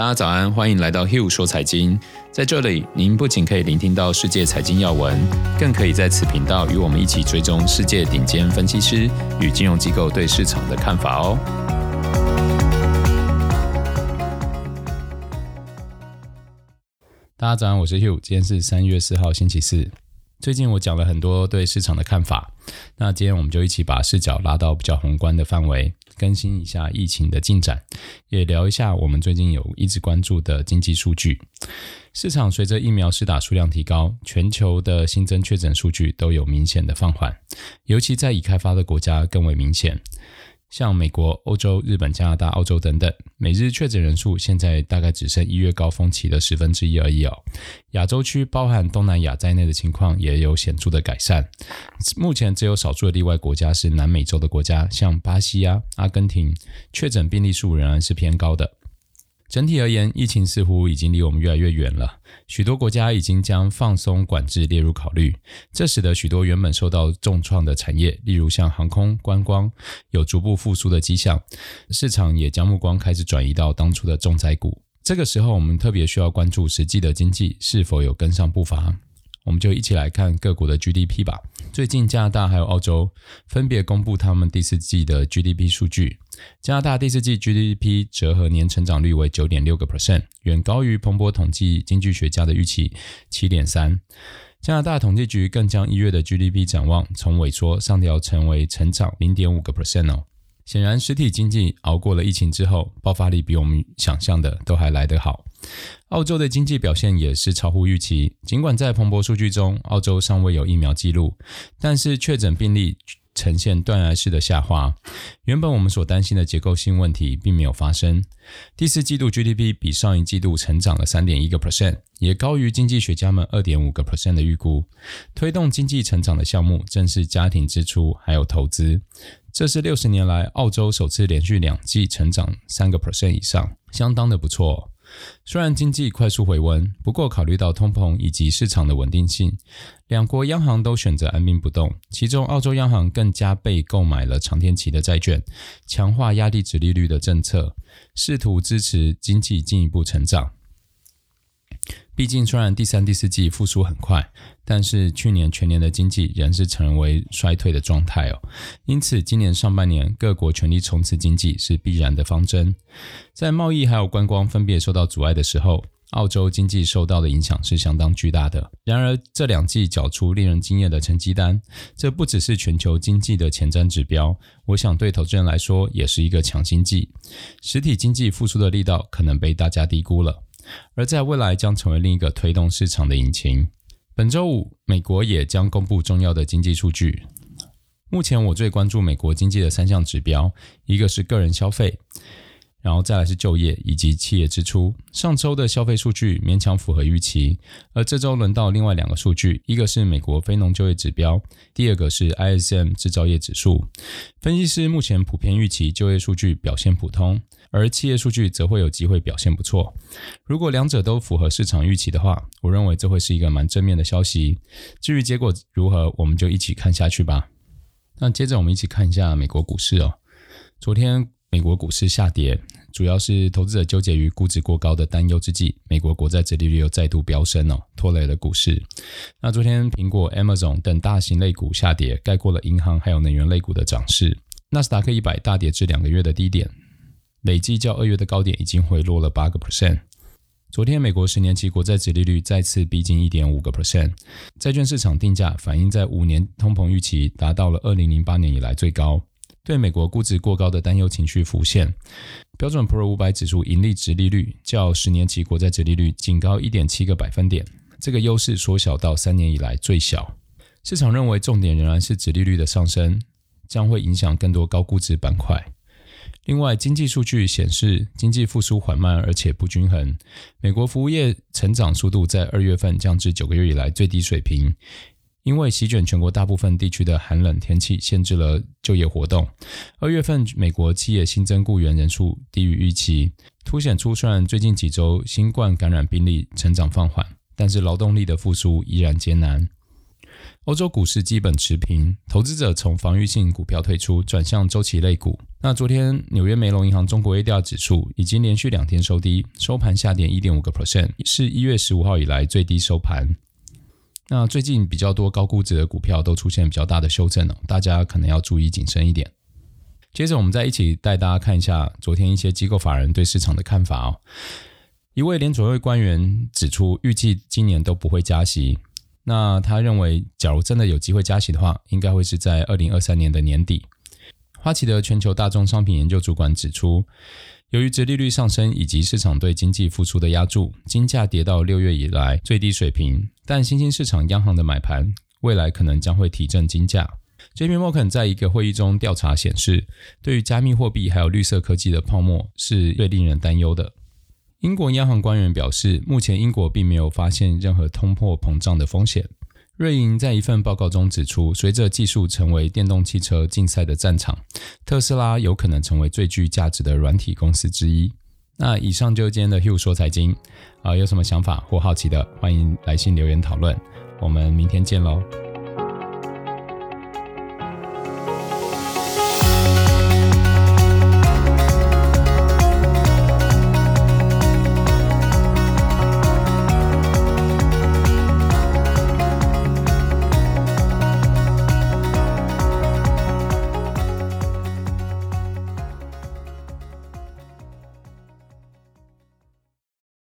大家早安，欢迎来到 Hugh 说财经。在这里，您不仅可以聆听到世界财经要闻，更可以在此频道与我们一起追踪世界顶尖分析师与金融机构对市场的看法哦。大家早安，我是 Hugh，今天是三月四号，星期四。最近我讲了很多对市场的看法，那今天我们就一起把视角拉到比较宏观的范围，更新一下疫情的进展，也聊一下我们最近有一直关注的经济数据。市场随着疫苗施打数量提高，全球的新增确诊数据都有明显的放缓，尤其在已开发的国家更为明显。像美国、欧洲、日本、加拿大、澳洲等等，每日确诊人数现在大概只剩一月高峰期的十分之一而已哦。亚洲区包含东南亚在内的情况也有显著的改善。目前只有少数的例外国家是南美洲的国家，像巴西啊、阿根廷，确诊病例数仍然是偏高的。整体而言，疫情似乎已经离我们越来越远了。许多国家已经将放松管制列入考虑，这使得许多原本受到重创的产业，例如像航空、观光，有逐步复苏的迹象。市场也将目光开始转移到当初的重灾股。这个时候，我们特别需要关注实际的经济是否有跟上步伐。我们就一起来看各国的 GDP 吧。最近，加拿大还有澳洲分别公布他们第四季的 GDP 数据。加拿大第四季 GDP 折合年成长率为九点六个 percent，远高于彭博统计经济学家的预期七点三。加拿大统计局更将一月的 GDP 展望从萎缩上调成为成长零点五个 percent 哦。显然，实体经济熬过了疫情之后，爆发力比我们想象的都还来得好。澳洲的经济表现也是超乎预期，尽管在彭博数据中，澳洲尚未有疫苗记录，但是确诊病例呈现断崖式的下滑，原本我们所担心的结构性问题并没有发生。第四季度 GDP 比上一季度成长了三点一个 percent，也高于经济学家们二点五个 percent 的预估。推动经济成长的项目正是家庭支出还有投资，这是六十年来澳洲首次连续两季成长三个 percent 以上，相当的不错。虽然经济快速回温，不过考虑到通膨以及市场的稳定性，两国央行都选择按兵不动。其中，澳洲央行更加倍购买了长天期的债券，强化压力值利率的政策，试图支持经济进一步成长。毕竟，虽然第三、第四季复苏很快，但是去年全年的经济仍是成为衰退的状态哦。因此，今年上半年各国全力冲刺经济是必然的方针。在贸易还有观光分别受到阻碍的时候，澳洲经济受到的影响是相当巨大的。然而，这两季缴出令人惊艳的成绩单，这不只是全球经济的前瞻指标，我想对投资人来说也是一个强心剂。实体经济复苏的力道可能被大家低估了。而在未来将成为另一个推动市场的引擎。本周五，美国也将公布重要的经济数据。目前我最关注美国经济的三项指标，一个是个人消费。然后再来是就业以及企业支出。上周的消费数据勉强符合预期，而这周轮到另外两个数据，一个是美国非农就业指标，第二个是 ISM 制造业指数。分析师目前普遍预期就业数据表现普通，而企业数据则会有机会表现不错。如果两者都符合市场预期的话，我认为这会是一个蛮正面的消息。至于结果如何，我们就一起看下去吧。那接着我们一起看一下美国股市哦，昨天。美国股市下跌，主要是投资者纠结于估值过高的担忧之际，美国国债殖利率又再度飙升哦，拖累了股市。那昨天苹果、Amazon 等大型类股下跌，盖过了银行还有能源类股的涨势。纳斯达克一百大跌至两个月的低点，累计较二月的高点已经回落了八个 percent。昨天美国十年期国债殖利率再次逼近一点五个 percent，债券市场定价反映在五年通膨预期达到了二零零八年以来最高。对美国估值过高的担忧情绪浮现，标准普尔五百指数盈利值利率较十年期国债值利率仅高一点七个百分点，这个优势缩小到三年以来最小。市场认为重点仍然是殖利率的上升，将会影响更多高估值板块。另外，经济数据显示经济复苏缓慢而且不均衡，美国服务业成长速度在二月份降至九个月以来最低水平。因为席卷全国大部分地区的寒冷天气限制了就业活动。二月份美国企业新增雇员人数低于预期，凸显出虽然最近几周新冠感染病例成长放缓，但是劳动力的复苏依然艰难。欧洲股市基本持平，投资者从防御性股票退出，转向周期类股。那昨天纽约梅隆银行中国 ADR 指数已经连续两天收低，收盘下跌一点五个 percent，是一月十五号以来最低收盘。那最近比较多高估值的股票都出现比较大的修正了，大家可能要注意谨慎一点。接着，我们再一起带大家看一下昨天一些机构法人对市场的看法哦。一位联储会官员指出，预计今年都不会加息。那他认为，假如真的有机会加息的话，应该会是在二零二三年的年底。花旗的全球大宗商品研究主管指出，由于殖利率上升以及市场对经济复苏的押注，金价跌到六月以来最低水平。但新兴市场央行的买盘，未来可能将会提振金价。JP Morgan 在一个会议中调查显示，对于加密货币还有绿色科技的泡沫是最令人担忧的。英国央行官员表示，目前英国并没有发现任何通货膨胀的风险。瑞银在一份报告中指出，随着技术成为电动汽车竞赛的战场，特斯拉有可能成为最具价值的软体公司之一。那以上就是今天的 Hugh 说财经啊，有什么想法或好奇的，欢迎来信留言讨论。我们明天见喽。